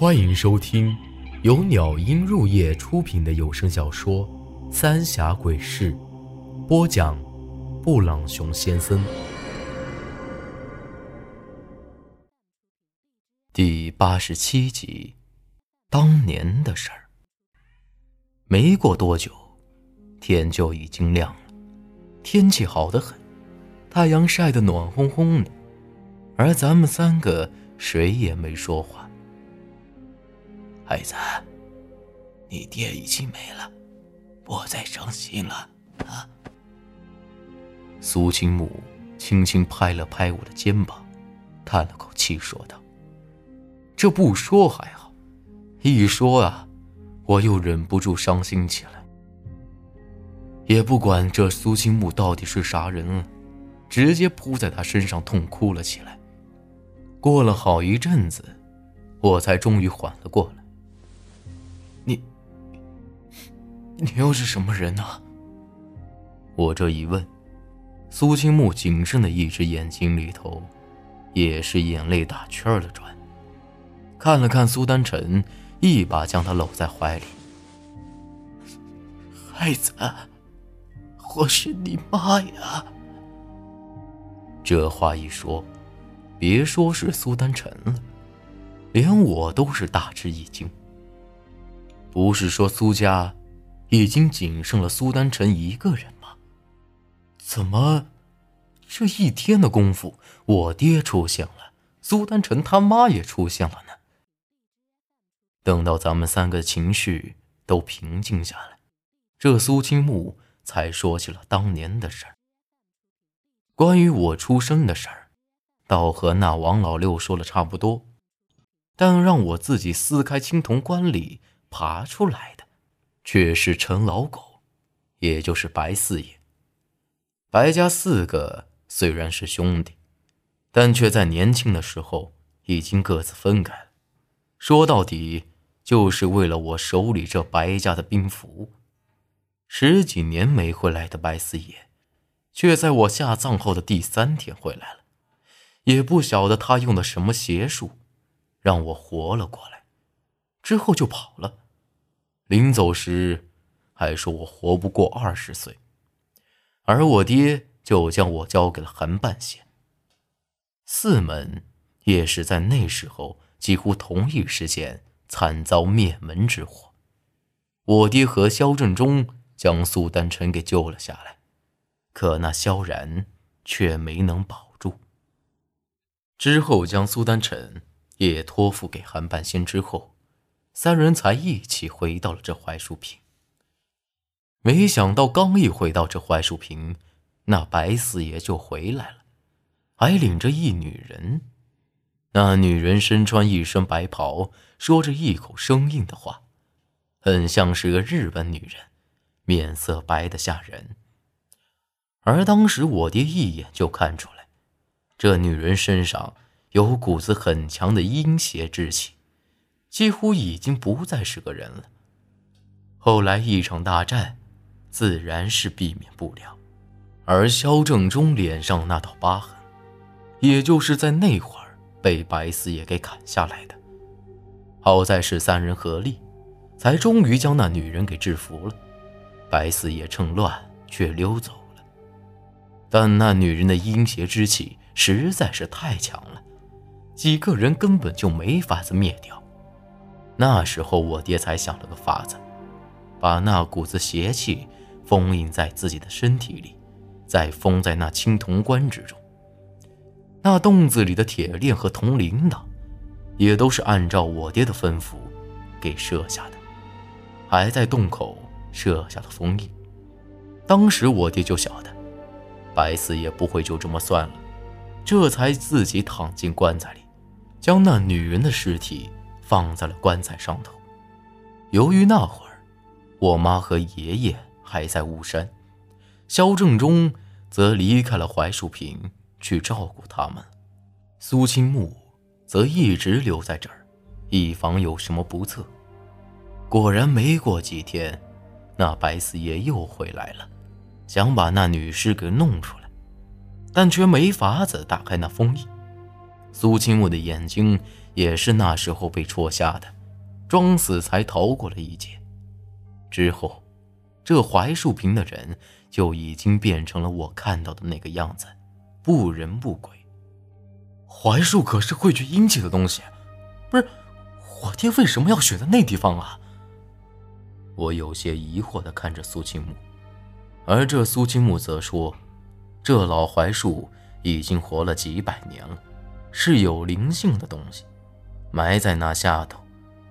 欢迎收听由鸟音入夜出品的有声小说《三峡鬼事》，播讲：布朗熊先生。第八十七集，当年的事儿。没过多久，天就已经亮了，天气好得很，太阳晒得暖烘烘的，而咱们三个谁也没说话。孩子，你爹已经没了，别再伤心了啊！苏青木轻轻拍了拍我的肩膀，叹了口气说道：“这不说还好，一说啊，我又忍不住伤心起来。也不管这苏青木到底是啥人，直接扑在他身上痛哭了起来。过了好一阵子，我才终于缓了过来。”你又是什么人呢？我这一问，苏青木谨慎的一只眼睛里头，也是眼泪打圈儿的转。看了看苏丹晨，一把将他搂在怀里。孩子，我是你妈呀！这话一说，别说是苏丹晨了，连我都是大吃一惊。不是说苏家已经仅剩了苏丹晨一个人吗？怎么这一天的功夫，我爹出现了，苏丹晨他妈也出现了呢？等到咱们三个情绪都平静下来，这苏青木才说起了当年的事儿。关于我出生的事儿，倒和那王老六说的差不多，但让我自己撕开青铜棺里。爬出来的，却是陈老狗，也就是白四爷。白家四个虽然是兄弟，但却在年轻的时候已经各自分开了。说到底，就是为了我手里这白家的兵符。十几年没回来的白四爷，却在我下葬后的第三天回来了。也不晓得他用的什么邪术，让我活了过来。之后就跑了，临走时还说我活不过二十岁，而我爹就将我交给了韩半仙。四门也是在那时候几乎同一时间惨遭灭门之祸，我爹和萧振中将苏丹晨给救了下来，可那萧然却没能保住。之后将苏丹晨也托付给韩半仙之后。三人才一起回到了这槐树坪。没想到刚一回到这槐树坪，那白四爷就回来了，还领着一女人。那女人身穿一身白袍，说着一口生硬的话，很像是个日本女人，面色白得吓人。而当时我爹一眼就看出来，这女人身上有股子很强的阴邪之气。几乎已经不再是个人了。后来一场大战，自然是避免不了。而萧正中脸上那道疤痕，也就是在那会儿被白四爷给砍下来的。好在是三人合力，才终于将那女人给制服了。白四爷趁乱却溜走了。但那女人的阴邪之气实在是太强了，几个人根本就没法子灭掉。那时候，我爹才想了个法子，把那股子邪气封印在自己的身体里，再封在那青铜棺之中。那洞子里的铁链和铜铃铛，也都是按照我爹的吩咐给设下的，还在洞口设下了封印。当时我爹就晓得，白四爷不会就这么算了，这才自己躺进棺材里，将那女人的尸体。放在了棺材上头。由于那会儿，我妈和爷爷还在巫山，肖正中则离开了槐树坪去照顾他们，苏青木则一直留在这儿，以防有什么不测。果然，没过几天，那白四爷又回来了，想把那女尸给弄出来，但却没法子打开那封印。苏青木的眼睛也是那时候被戳瞎的，装死才逃过了一劫。之后，这槐树坪的人就已经变成了我看到的那个样子，不人不鬼。槐树可是汇聚阴气的东西，不是？我爹为什么要选在那地方啊？我有些疑惑地看着苏清木，而这苏清木则说：“这老槐树已经活了几百年了，是有灵性的东西，埋在那下头，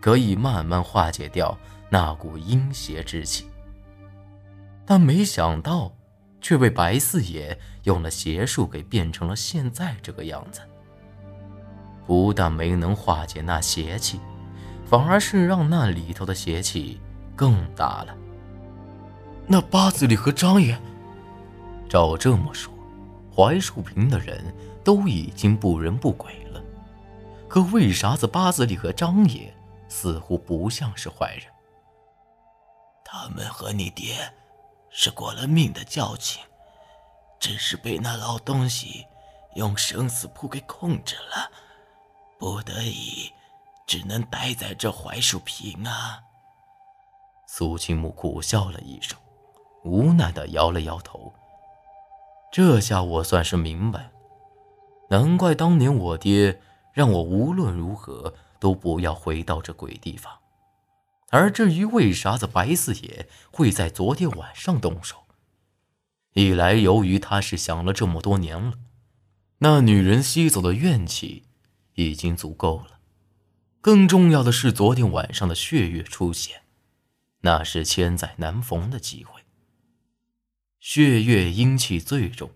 可以慢慢化解掉那股阴邪之气。”但没想到，却被白四爷用了邪术给变成了现在这个样子。不但没能化解那邪气，反而是让那里头的邪气更大了。那八子里和张爷，照这么说，槐树坪的人都已经不人不鬼了。可为啥子八子里和张爷似乎不像是坏人？他们和你爹是过了命的交情，只是被那老东西用生死簿给控制了。不得已，只能待在这槐树坪啊。苏青木苦笑了一声，无奈的摇了摇头。这下我算是明白了，难怪当年我爹让我无论如何都不要回到这鬼地方。而至于为啥子白四爷会在昨天晚上动手，一来由于他是想了这么多年了，那女人吸走的怨气。已经足够了。更重要的是，昨天晚上的血月出现，那是千载难逢的机会。血月阴气最重，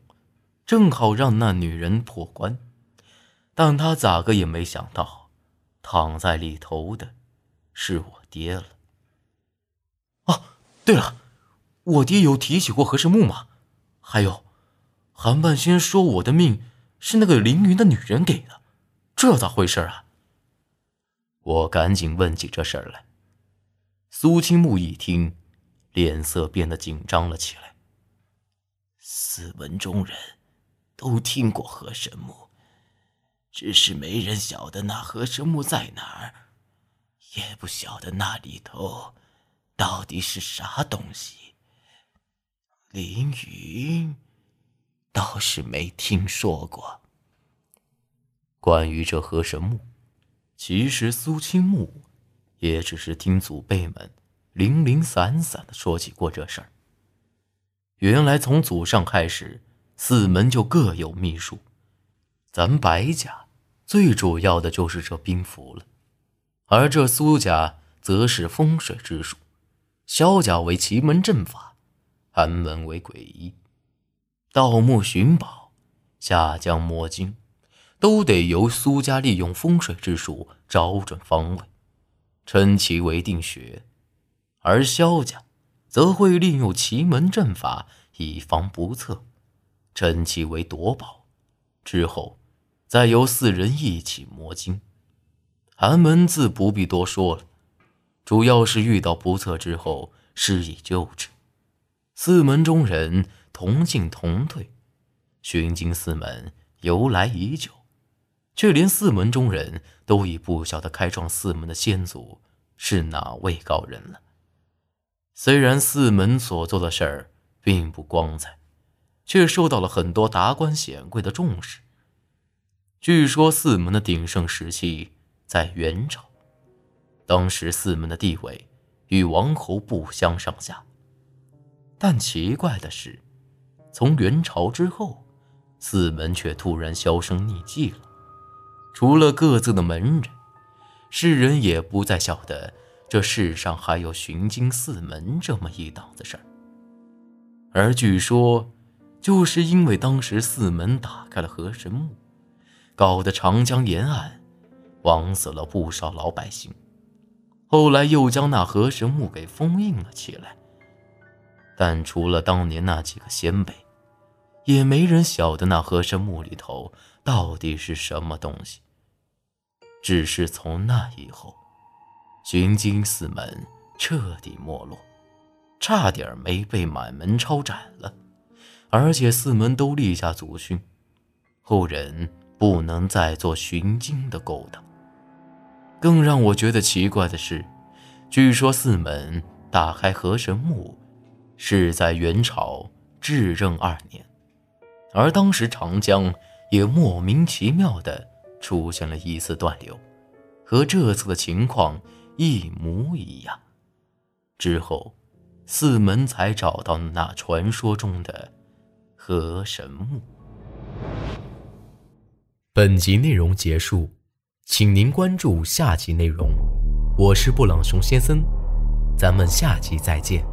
正好让那女人破关。但他咋个也没想到，躺在里头的是我爹了。哦，对了，我爹有提起过和氏木吗？还有，韩半仙说我的命是那个凌云的女人给的。这咋回事啊？我赶紧问起这事儿来。苏清木一听，脸色变得紧张了起来。四门中人都听过河神墓，只是没人晓得那河神墓在哪儿，也不晓得那里头到底是啥东西。凌云倒是没听说过。关于这河神墓，其实苏清木也只是听祖辈们零零散散的说起过这事儿。原来从祖上开始，四门就各有秘术，咱白家最主要的就是这兵符了，而这苏家则是风水之术，萧家为奇门阵法，寒门为诡异，盗墓寻宝，下江摸金。都得由苏家利用风水之术找准方位，称其为定穴；而萧家则会利用奇门阵法以防不测，称其为夺宝。之后再由四人一起摸金。寒门自不必多说了，主要是遇到不测之后施以救治。四门中人同进同退，寻经四门由来已久。却连四门中人都已不晓得开创四门的先祖是哪位高人了。虽然四门所做的事儿并不光彩，却受到了很多达官显贵的重视。据说四门的鼎盛时期在元朝，当时四门的地位与王侯不相上下。但奇怪的是，从元朝之后，四门却突然销声匿迹了。除了各自的门人，世人也不再晓得这世上还有寻经四门这么一档子事儿。而据说，就是因为当时四门打开了河神墓，搞得长江沿岸枉死了不少老百姓。后来又将那河神墓给封印了起来。但除了当年那几个先辈，也没人晓得那河神墓里头。到底是什么东西？只是从那以后，寻经四门彻底没落，差点没被满门抄斩了。而且四门都立下祖训，后人不能再做寻经的勾当，更让我觉得奇怪的是，据说四门打开河神墓是在元朝至正二年，而当时长江也莫名其妙的出现了一次断流，和这次的情况一模一样。之后，四门才找到那传说中的河神墓。本集内容结束，请您关注下集内容。我是布朗熊先生，咱们下集再见。